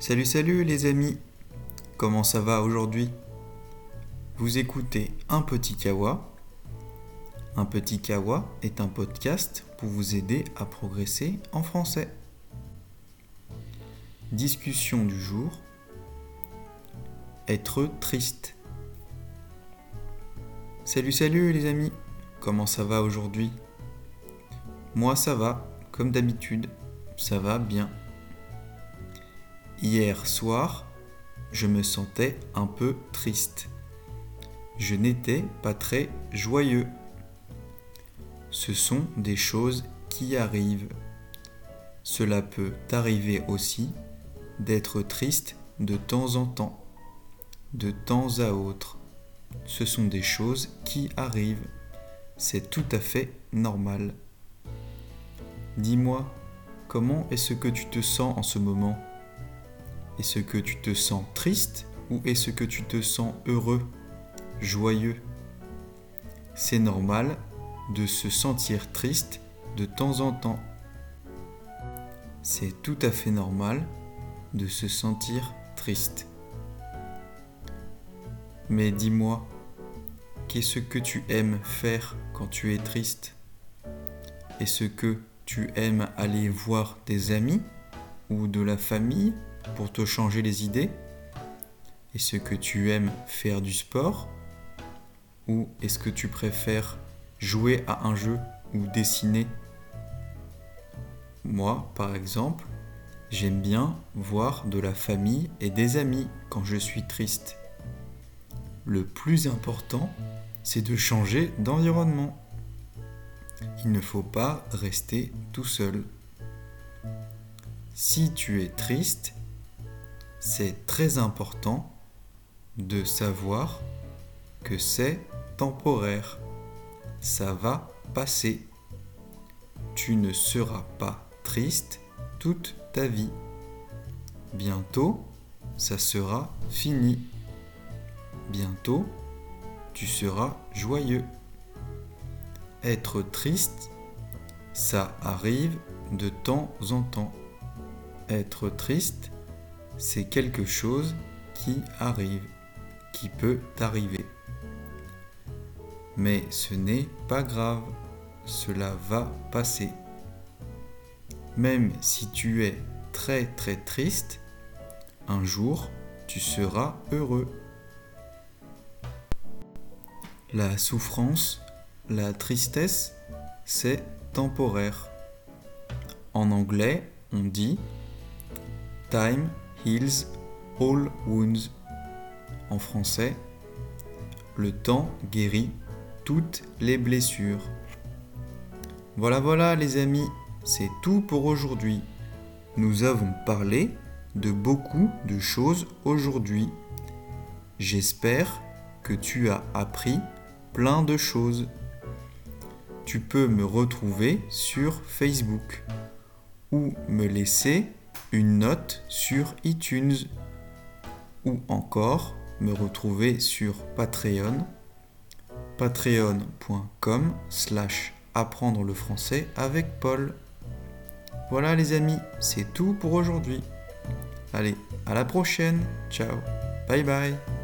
Salut salut les amis Comment ça va aujourd'hui? Vous écoutez Un Petit Kawa. Un Petit Kawa est un podcast pour vous aider à progresser en français. Discussion du jour. Être triste. Salut salut les amis Comment ça va aujourd'hui? Moi ça va, comme d'habitude, ça va bien. Hier soir, je me sentais un peu triste. Je n'étais pas très joyeux. Ce sont des choses qui arrivent. Cela peut arriver aussi d'être triste de temps en temps, de temps à autre. Ce sont des choses qui arrivent. C'est tout à fait normal. Dis-moi, comment est-ce que tu te sens en ce moment? Est-ce que tu te sens triste ou est-ce que tu te sens heureux, joyeux? C'est normal de se sentir triste de temps en temps. C'est tout à fait normal de se sentir triste. Mais dis-moi, qu'est-ce que tu aimes faire quand tu es triste? Est-ce que tu aimes aller voir des amis ou de la famille? Pour te changer les idées Est-ce que tu aimes faire du sport Ou est-ce que tu préfères jouer à un jeu ou dessiner? Moi, par exemple, j'aime bien voir de la famille et des amis quand je suis triste. Le plus important, c'est de changer d'environnement. Il ne faut pas rester tout seul. Si tu es triste, c'est très important de savoir que c'est temporaire. Ça va passer. Tu ne seras pas triste toute ta vie. Bientôt, ça sera fini. Bientôt, tu seras joyeux. Être triste, ça arrive de temps en temps. Être triste, c'est quelque chose qui arrive, qui peut arriver. Mais ce n'est pas grave, cela va passer. Même si tu es très très triste, un jour tu seras heureux. La souffrance, la tristesse, c'est temporaire. En anglais, on dit Time heals all wounds. En français, le temps guérit toutes les blessures. Voilà, voilà les amis, c'est tout pour aujourd'hui. Nous avons parlé de beaucoup de choses aujourd'hui. J'espère que tu as appris plein de choses. Tu peux me retrouver sur Facebook ou me laisser une note sur iTunes ou encore me retrouver sur Patreon patreon.com slash apprendre le français avec Paul. Voilà les amis, c'est tout pour aujourd'hui. Allez, à la prochaine. Ciao. Bye bye.